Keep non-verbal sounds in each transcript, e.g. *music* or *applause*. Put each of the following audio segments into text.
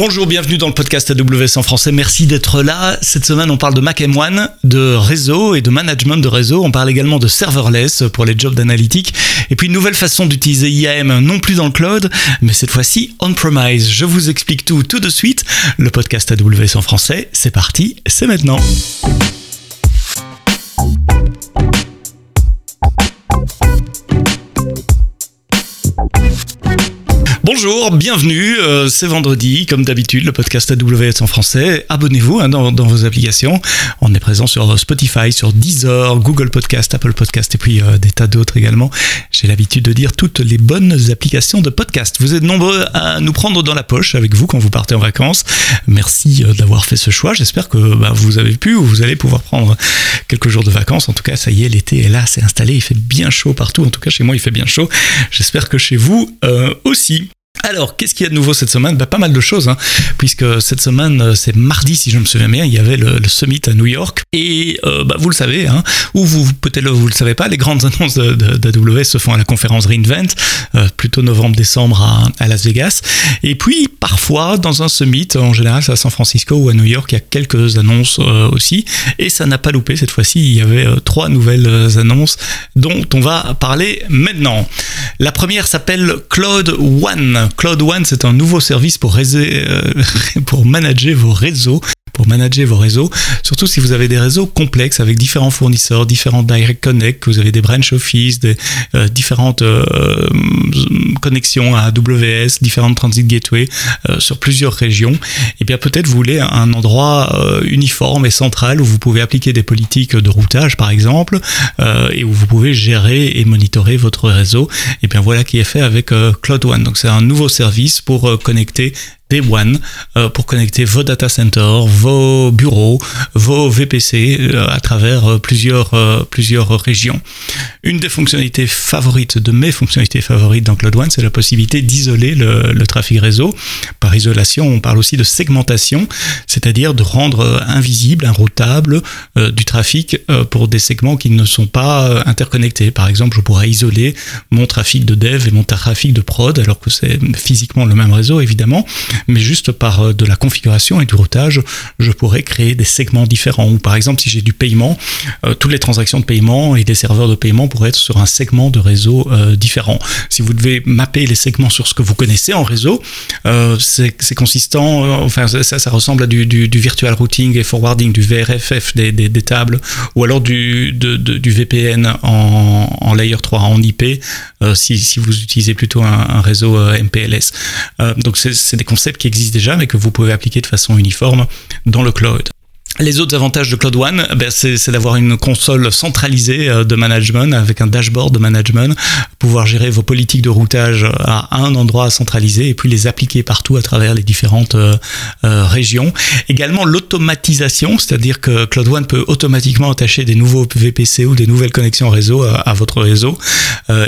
Bonjour, bienvenue dans le podcast AWS en français. Merci d'être là. Cette semaine, on parle de Mac M1, de réseau et de management de réseau. On parle également de serverless pour les jobs d'analytique. Et puis une nouvelle façon d'utiliser IAM, non plus dans le cloud, mais cette fois-ci on-premise. Je vous explique tout tout de suite. Le podcast AWS en français, c'est parti, c'est maintenant. Bonjour, bienvenue, euh, c'est vendredi, comme d'habitude, le podcast AWS en français. Abonnez-vous hein, dans, vos applications. On est présent sur Spotify, sur Deezer, Google Podcast, Apple Podcast et puis euh, des tas d'autres également. J'ai l'habitude de dire toutes les bonnes applications de podcast. Vous êtes nombreux à nous prendre dans la poche avec vous quand vous partez en vacances. Merci euh, d'avoir fait ce choix. J'espère que bah, vous avez pu ou vous allez pouvoir prendre quelques jours de vacances. En tout cas, ça y est, l'été est là, c'est installé, il fait bien chaud partout. En tout cas, chez moi, il fait bien chaud. J'espère que chez vous aussi. Alors, qu'est-ce qu'il y a de nouveau cette semaine? Bah, Pas mal de choses, hein, puisque cette semaine, euh, c'est mardi, si je me souviens bien, il y avait le, summit à New York. Et euh, bah, vous le savez, hein, ou vous peut-être vous le savez pas, les grandes *laughs* annonces d'AWS se font à la conférence reInvent, euh, plutôt novembre-décembre à, Las Vegas. Et puis, parfois, dans un summit, en général, c'est à San Francisco ou à New York, il y a quelques annonces aussi. Et ça n'a pas loupé cette fois-ci, il y avait trois nouvelles annonces dont on va parler maintenant. La première s'appelle Cloud One. Cloud One, c'est un nouveau service pour, euh, *laughs* pour manager vos réseaux pour manager vos réseaux, surtout si vous avez des réseaux complexes avec différents fournisseurs, différents direct connect, vous avez des branch office, des euh, différentes euh, connexions à AWS, différentes transit gateway sur plusieurs régions. Et bien peut-être vous voulez un endroit uniforme et central où vous pouvez appliquer des politiques de routage par exemple et où vous pouvez gérer et monitorer votre réseau. Et bien voilà qui est fait avec Cloud One. Donc c'est un nouveau service pour euh, connecter des One euh, pour connecter vos data centers, vos bureaux, vos VPC euh, à travers plusieurs, plusieurs régions. Une des fonctionnalités favorites, de mes fonctionnalités favorites dans Cloud One, c'est la possibilité d'isoler le, le, trafic réseau. Par isolation, on parle aussi de segmentation, c'est-à-dire de rendre invisible, inroutable du trafic pour des segments qui ne sont pas interconnectés. Par exemple, je pourrais isoler mon trafic de dev et mon trafic de prod, alors que c'est physiquement le même réseau évidemment, mais juste par euh, de la configuration et du routage, je pourrais créer des segments différents. Ou par exemple, si j'ai du paiement, euh, toutes les transactions de paiement et des serveurs de paiement pourraient être sur un segment de réseau euh, différent. Si vous devez mapper les segments sur ce que vous connaissez en réseau, c'est consistant, enfin ça, ça ressemble à du, virtual routing et forwarding, du VRFF des, tables, ou alors du, VPN en, en layer 3, en IP, si, vous utilisez plutôt un, un réseau MPLS. Donc c'est des concepts qui existent déjà, mais que vous pouvez appliquer de façon uniforme dans le cloud. Les autres avantages de Cloud One, ben c'est d'avoir une console centralisée euh, de management avec un dashboard de management, pouvoir gérer vos politiques de routage à un endroit centralisé et puis les appliquer partout à travers les différentes euh, euh, régions. Également l'automatisation, c'est-à-dire que Cloud One peut automatiquement attacher des nouveaux VPC ou des nouvelles connexions réseau à, votre réseau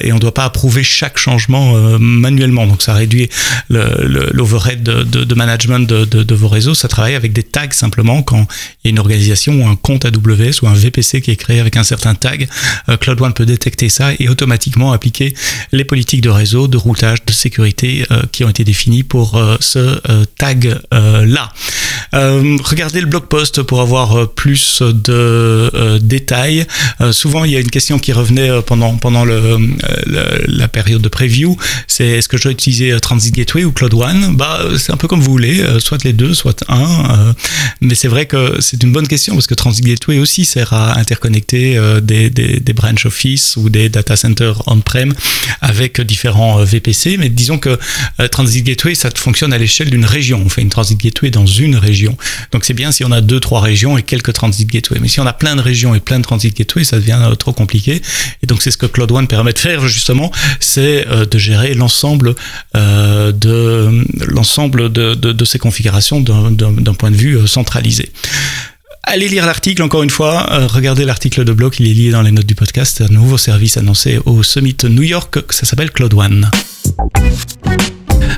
et on ne doit pas approuver chaque changement manuellement. Donc ça réduit l'overhead de, management de, de vos réseaux. Ça travaille avec des tags simplement quand il une organisation ou un compte AWS ou un VPC qui est créé avec un certain tag, euh, Cloud One peut détecter ça et automatiquement appliquer les politiques de réseau, de routage, de sécurité euh, qui ont été définies pour euh, ce tag-là. regardez le blog post pour avoir plus de détails. souvent, il y a une question qui revenait pendant, pendant le, la période de preview, c'est est-ce que je dois utiliser Transit Gateway ou Cloud One? Bah, C'est un peu comme vous voulez, soit les deux, soit un. mais c'est vrai que c'est une bonne question parce que Transit Gateway aussi sert à interconnecter euh, des, des, des branch office ou des data centers on-prem avec différents euh, VPC. Mais disons que euh, Transit Gateway, ça fonctionne à l'échelle d'une région. On fait une Transit Gateway dans une région. Donc c'est bien si on a deux, trois régions et quelques Transit Gateway. Mais si on a plein de régions et plein de Transit Gateway, ça devient trop compliqué. Et donc c'est ce que Cloud One permet de faire justement, c'est de gérer l'ensemble de l'ensemble de, ces configurations d'un point de vue centralisé. Allez lire l'article encore une fois, euh, regardez l'article de blog, il est lié dans les notes du podcast, un nouveau service annoncé au Summit New York, ça s'appelle Cloud One.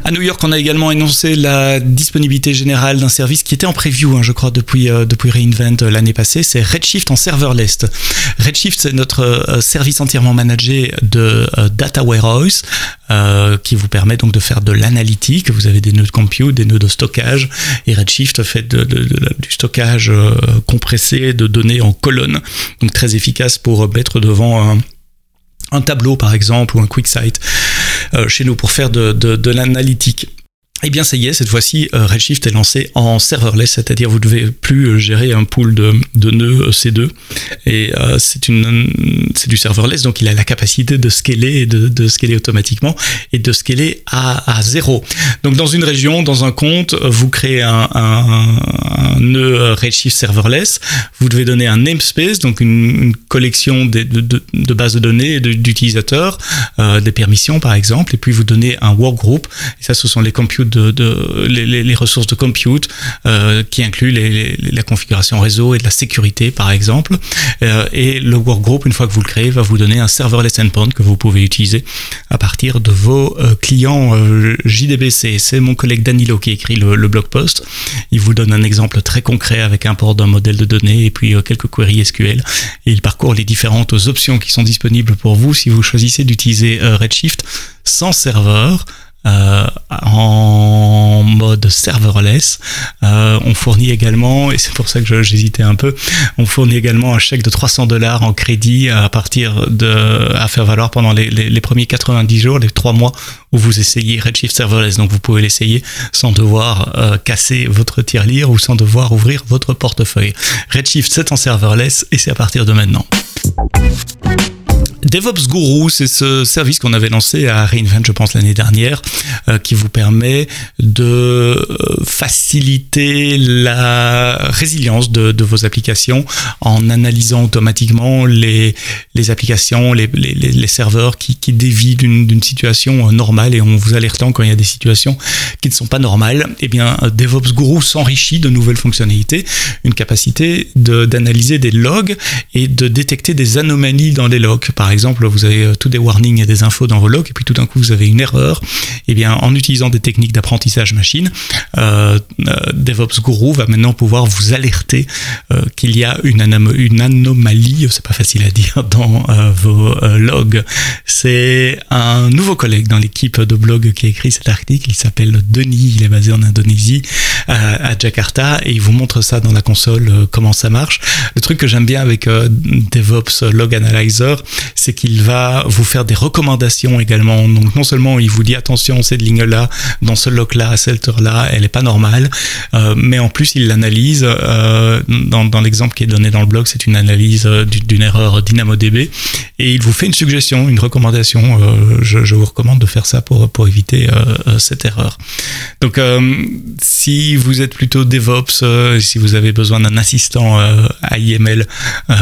À New York, on a également annoncé la disponibilité générale d'un service qui était en preview, hein, je crois, depuis, euh, depuis Reinvent euh, l'année passée. C'est Redshift en serverless. Redshift, c'est notre euh, service entièrement managé de Data Warehouse qui vous permet donc de faire de l'analytique. Vous avez des nœuds de compute, des nœuds de stockage, et Redshift fait du stockage compressé de données en colonnes, donc très efficace pour mettre devant un un tableau par exemple ou un quick site euh, chez nous pour faire de l'analytique. Eh bien, ça y est, cette fois-ci, euh, Redshift est lancé en serverless, c'est-à-dire vous ne devez plus euh, gérer un pool de, de nœuds C2. Et euh, c'est une, c'est du serverless, donc il a la capacité de scaler, de, de scaler automatiquement et de scaler à, à zéro. Donc, dans une région, dans un compte, vous créez un, un, un nœud Redshift serverless. Vous devez donner un namespace, donc une, une collection de, de, bases de données d'utilisateurs, euh, des permissions par exemple, et puis vous donnez un workgroup. Et ça, ce sont les compute de, les, ressources de compute euh, qui incluent les, la configuration réseau et de la sécurité par exemple. Euh, et le workgroup, une fois que vous le créez, va vous donner un serverless endpoint que vous pouvez utiliser à partir de vos euh, clients JDBC. C'est mon collègue Danilo qui écrit le, blog post. Il vous donne un exemple très concret avec un port d'un modèle de données et puis quelques queries SQL. Il parcourt les différentes options qui sont disponibles pour vous si vous choisissez d'utiliser Redshift sans serveur euh, en mode serverless. Euh, on fournit également, et c'est pour ça que j'hésitais un peu, on fournit également un chèque de 300 dollars en crédit à partir de à faire valoir pendant les, les, premiers 90 jours, les 3 mois où vous essayez Redshift serverless. Donc vous pouvez l'essayer sans devoir euh, casser votre tirelire ou sans devoir ouvrir votre portefeuille. Redshift c'est en serverless et c'est à partir de maintenant. DevOps Guru, c'est ce service qu'on avait lancé à Reinvent, je pense, l'année dernière, euh, qui vous permet de euh, faciliter la résilience de, vos applications en analysant automatiquement les, applications, les, serveurs qui, dévient d'une situation euh, normale et en vous alertant quand il y a des situations qui ne sont pas normales. Eh bien, DevOps Guru s'enrichit de nouvelles fonctionnalités, une capacité d'analyser de, des logs et de détecter des anomalies dans les logs. Par exemple, vous avez euh, tous des warnings et des infos dans vos logs, et puis tout d'un coup vous avez une erreur. Et eh bien, en utilisant des techniques d'apprentissage machine, euh, euh, DevOps Guru va maintenant pouvoir vous alerter euh, qu'il y a une, anom une anomalie, c'est pas facile à dire, *laughs* dans vos logs. C'est un nouveau collègue dans l'équipe de blog qui a écrit cet article. Il s'appelle Denis, il est basé en Indonésie, à Jakarta, et il vous montre ça dans la console comment ça marche. Le truc que j'aime bien avec DevOps Log Analyzer, c'est qu'il va vous faire des recommandations également. Donc non seulement il vous dit attention, cette ligne-là, dans ce log-là, cette heure-là, elle n'est pas normale, euh, mais en plus il l'analyse. Euh, dans, dans l'exemple qui est donné dans le blog, c'est une analyse euh, d'une erreur DynamoDB et il vous fait une suggestion, une recommandation. Je, vous recommande de faire ça pour, pour éviter cette erreur. Donc si vous êtes plutôt DevOps, si vous avez besoin d'un assistant AIML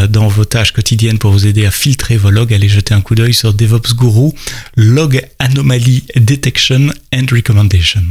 dans vos tâches quotidiennes pour vous aider à filtrer vos logs, allez jeter un coup d'œil sur DevOps Guru, Log Anomaly Detection and Recommendation.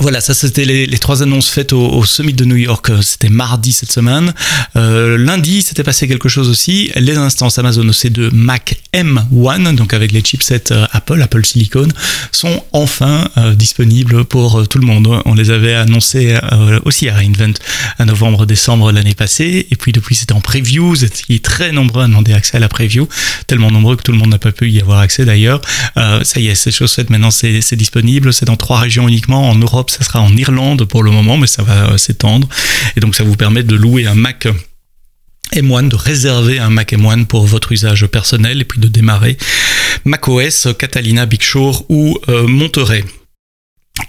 Voilà, ça c'était les, trois annonces faites au, au, Summit de New York. C'était mardi cette semaine. Euh, lundi, c'était passé quelque chose aussi. Les instances Amazon OC2 Mac M1, donc avec les chipsets euh, Apple, Apple Silicon, sont enfin euh, disponibles pour euh, tout le monde. On les avait annoncés euh, aussi à Reinvent à novembre-décembre l'année passée. Et puis depuis, c'était en preview. Vous étiez très nombreux à demander accès à la preview. Tellement nombreux que tout le monde n'a pas pu y avoir accès d'ailleurs. Euh, ça y est, c'est chose faite. Maintenant, c'est disponible. C'est dans trois régions uniquement. En Europe, ça sera en Irlande pour le moment, mais ça va s'étendre. Et donc ça vous permet de louer un Mac M1, de réserver un Mac M1 pour votre usage personnel et puis de démarrer macOS, Catalina, Big Sur ou euh, Monterey.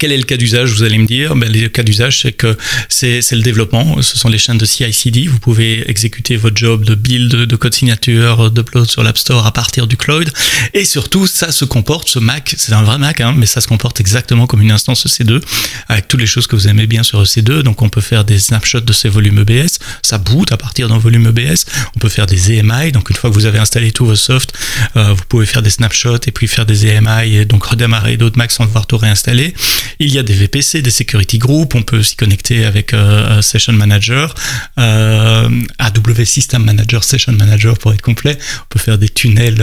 Quel est le cas d'usage, vous allez me dire? Ben, Le cas d'usage, c'est que c'est le développement, ce sont les chaînes de CI/CD. Vous pouvez exécuter votre job de build, de code signature, d'upload sur l'App Store à partir du cloud. Et surtout, ça se comporte, ce Mac, c'est un vrai Mac, hein, mais ça se comporte exactement comme une instance EC2, avec toutes les choses que vous aimez bien sur EC2. Donc on peut faire des snapshots de ces volumes EBS, ça boot à partir d'un volume EBS. On peut faire des EMI, donc une fois que vous avez installé tous vos softs, euh, vous pouvez faire des snapshots et puis faire des EMI et donc redémarrer d'autres Macs sans devoir tout réinstaller. Il y a des VPC, des security groups. On peut s'y connecter avec Session Manager, AWS System Manager, Session Manager pour être complet. On peut faire des tunnels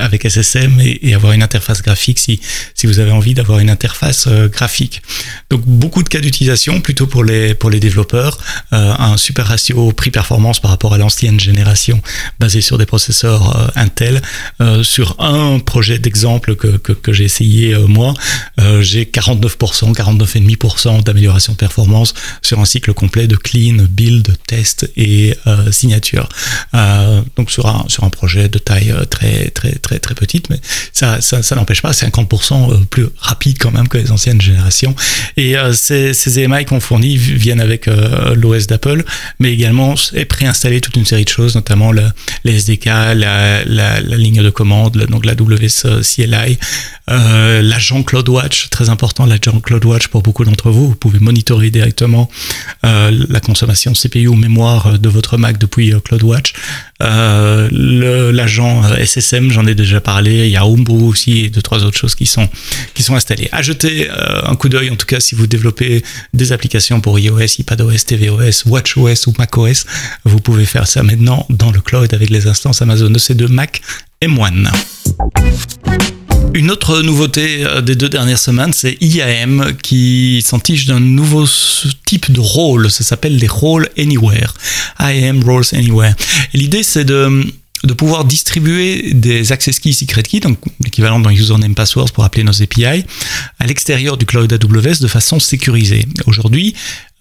avec SSM et, avoir une interface graphique si, si vous avez envie d'avoir une interface graphique. Donc beaucoup de cas d'utilisation plutôt pour les, pour les développeurs. un super ratio prix-performance par rapport à l'ancienne génération basée sur des processeurs Intel. sur un projet d'exemple que, que j'ai essayé moi, j'ai 49%, 49,5% d'amélioration de performance sur un cycle complet de clean, build, test et euh, signature. Euh, donc sur un, sur un projet de taille euh, très très très très petite, mais ça, ça, ça n'empêche pas 50% plus rapide quand même que les anciennes générations. Et ces, ces EMI qu'on fournit viennent avec l'OS d'Apple, mais également est préinstallé toute une série de choses, notamment le, les SDK, la, la, la, ligne de commande, donc la WS Euh, l'agent CloudWatch, très important, l'agent CloudWatch pour beaucoup d'entre vous. Vous pouvez monitorer directement euh, la consommation CPU ou mémoire de votre Mac depuis euh, CloudWatch. Euh, l'agent euh, SSM, j'en ai déjà parlé. Il y a Homebrew aussi et deux trois autres choses qui sont qui sont installées. Jeter un coup d'œil en tout cas si vous développez des applications pour iOS, iPadOS, tvOS, WatchOS ou macOS, vous pouvez faire ça maintenant dans le cloud avec les instances Amazon EC2 Mac M1. Une autre nouveauté euh, des deux dernières semaines, c'est IAM qui s'entiche d'un nouveau type de rôle. Ça s'appelle les rôles anywhere. IAM Roles Anywhere. Et l'idée, c'est de de pouvoir distribuer des access keys secret keys, donc l'équivalent d'un username password pour appeler nos API, à l'extérieur du cloud AWS de façon sécurisée. Aujourd'hui,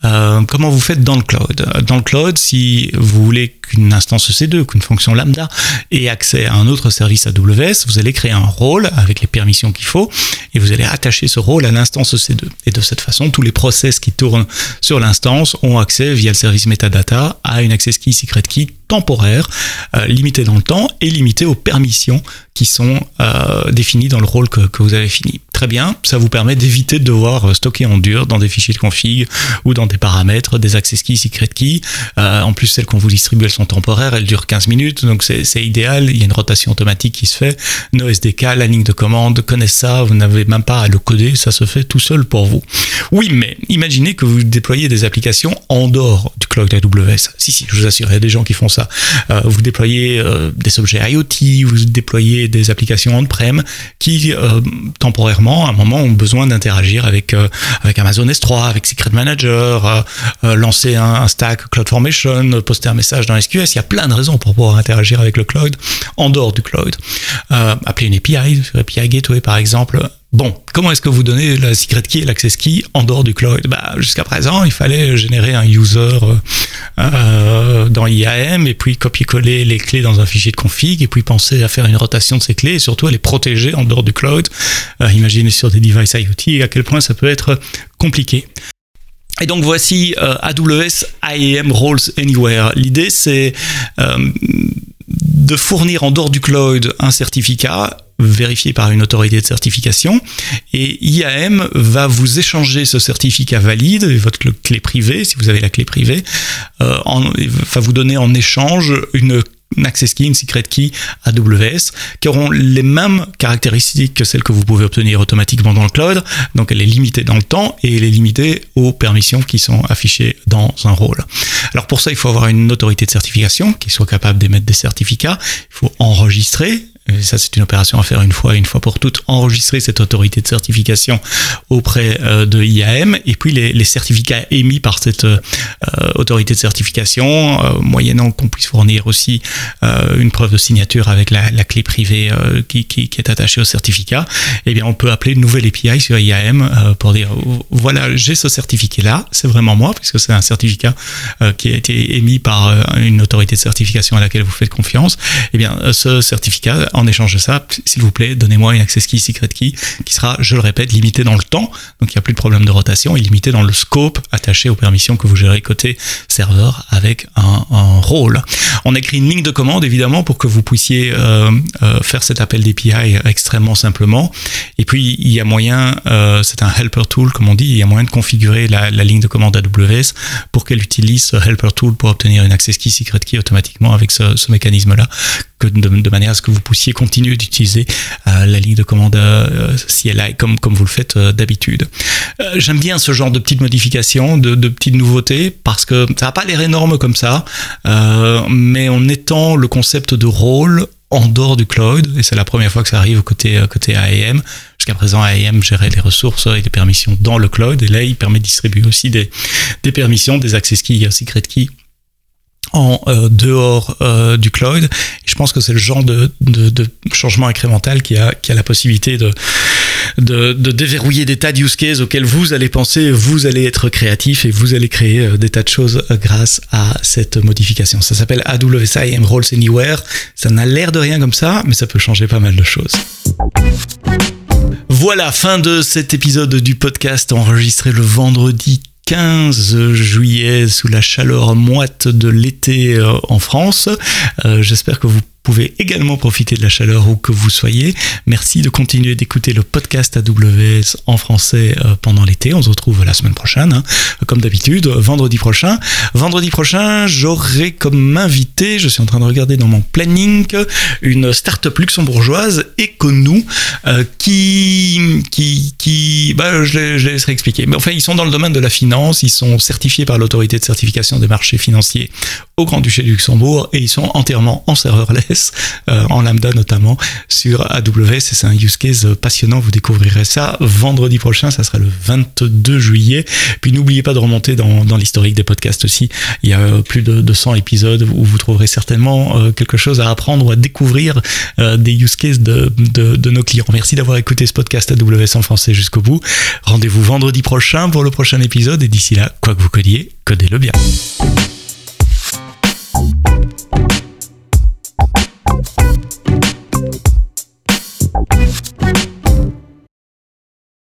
euh, comment vous faites dans le cloud? Dans le cloud, si vous voulez qu'une instance EC2, qu'une fonction lambda ait accès à un autre service AWS, vous allez créer un rôle avec les permissions qu'il faut et vous allez attacher ce rôle à l'instance EC2. Et de cette façon, tous les process qui tournent sur l'instance ont accès via le service metadata à une access key secret key temporaire, euh, limitée dans le temps et limitée aux permissions qui sont euh, définies dans le rôle que, que vous avez fini. Très bien, ça vous permet d'éviter de devoir stocker en dur dans des fichiers de config ou dans des paramètres, des access keys, secret keys. Euh, en plus, celles qu'on vous distribue, elles sont temporaires, elles durent 15 minutes, donc c'est idéal. Il y a une rotation automatique qui se fait. Nos SDK, la ligne de commande connaissent ça, vous n'avez même pas à le coder, ça se fait tout seul pour vous. Oui, mais imaginez que vous déployez des applications en dehors du cloud AWS. Si, si, je vous assure, il y a des gens qui font ça. Euh, vous déployez euh, des objets IoT, vous déployez des applications on-prem qui, euh, à un moment, ont besoin d'interagir avec, euh, avec Amazon S3, avec Secret Manager, euh, euh, lancer un, un, stack CloudFormation, poster un message dans SQS. Il y a plein de raisons pour pouvoir interagir avec le cloud en dehors du cloud. appeler une API, API Gateway par exemple, Bon, comment est-ce que vous donnez la secret key et l'access key en dehors du cloud? Bah, Jusqu'à présent, il fallait générer un user euh, dans IAM et puis copier-coller les clés dans un fichier de config et puis penser à faire une rotation de ces clés et surtout à les protéger en dehors du cloud. Euh, imaginez sur des devices IoT à quel point ça peut être compliqué. Et donc voici euh, AWS IAM Roles Anywhere. L'idée c'est euh, de fournir en dehors du cloud un certificat vérifié par une autorité de certification. Et IAM va vous échanger ce certificat valide, votre clé privée, si vous avez la clé privée, euh, va vous donner en échange une access key, une secret key AWS, qui auront les mêmes caractéristiques que celles que vous pouvez obtenir automatiquement dans le cloud. Donc elle est limitée dans le temps et elle est limitée aux permissions qui sont affichées dans un rôle. Alors pour ça, il faut avoir une autorité de certification qui soit capable d'émettre des certificats. Il faut enregistrer et ça, c'est une opération à faire une fois, une fois pour toutes, enregistrer cette autorité de certification auprès euh, de IAM, et puis les, certificats émis par cette euh, autorité de certification, euh, moyennant qu'on puisse fournir aussi une preuve de signature avec la, la clé privée euh, qui, qui, qui, est attachée au certificat, eh bien, on peut appeler une nouvelle API sur IAM pour dire, voilà, j'ai ce certificat-là, c'est vraiment moi, puisque c'est un certificat qui a été émis par une autorité de certification à laquelle vous faites confiance, eh bien, ce certificat en échange de ça, s'il vous plaît, donnez-moi une access key, secret key, qui sera, je le répète, limitée dans le temps, donc il n'y a plus de problème de rotation, et limitée dans le scope attaché aux permissions que vous gérez côté serveur avec un, un rôle. On écrit une ligne de évidemment, pour que vous puissiez euh, euh, faire cet appel d'API extrêmement simplement, Et puis, il y a moyen, euh, c'est un helper tool, comme on dit, il y a moyen de configurer la, ligne de commande AWS pour qu'elle utilise ce helper tool pour obtenir une access key, secret key automatiquement avec ce, mécanisme-là, que de, manière à ce que vous puissiez continuer d'utiliser la ligne de commande euh, CLI comme, comme vous le faites euh, d'habitude. J'aime bien ce genre de petites modifications, de, petites nouveautés, parce que ça n'a pas l'air énorme comme ça, mais en étant le concept de rôle en dehors du cloud, et c'est la première fois que ça arrive côté, côté AEM. Jusqu'à présent, AEM gérait les ressources et les permissions dans le cloud, et là, il permet de distribuer aussi des, des permissions, des access keys, secret keys en euh, dehors euh, du cloud. Je pense que c'est le genre de, de, de, changement incrémental qui a, qui a la possibilité de, de, de, déverrouiller des tas de use cases auxquels vous allez penser, vous allez être créatif et vous allez créer euh, des tas de choses grâce à cette modification. Ça s'appelle AWS IAM Roles Anywhere. Ça n'a l'air de rien comme ça, mais ça peut changer pas mal de choses. Voilà, fin de cet épisode du podcast enregistré le vendredi 15 juillet sous la chaleur moite de l'été euh, en France. Euh, j'espère que vous pouvez également profiter de la chaleur où que vous soyez. Merci de continuer d'écouter le podcast AWS en français euh, pendant l'été. On se retrouve la semaine prochaine, hein, comme d'habitude, vendredi prochain. Vendredi prochain, j'aurai comme invité, je suis en train de regarder dans mon planning, une start-up luxembourgeoise, Econou, euh, qui, qui, qui, bah, je, je laisserai expliquer. Mais enfin, ils sont dans le domaine de la finance, ils sont certifiés par l'autorité de certification des marchés financiers au Grand-Duché du Luxembourg et ils sont entièrement en serverless, euh, en lambda notamment, sur AWS. C'est un use case passionnant. Vous découvrirez ça vendredi prochain. Ça sera le 22 juillet. Puis n'oubliez pas de remonter dans, l'historique des podcasts aussi. Il y a plus de 200 épisodes où vous trouverez certainement euh, quelque chose à apprendre ou à découvrir euh, des use cases de, de, nos clients. Merci d'avoir écouté ce podcast AWS en français jusqu'au bout. Rendez-vous vendredi prochain pour le prochain épisode. Et d'ici là, quoi que vous codiez, codez-le bien. out.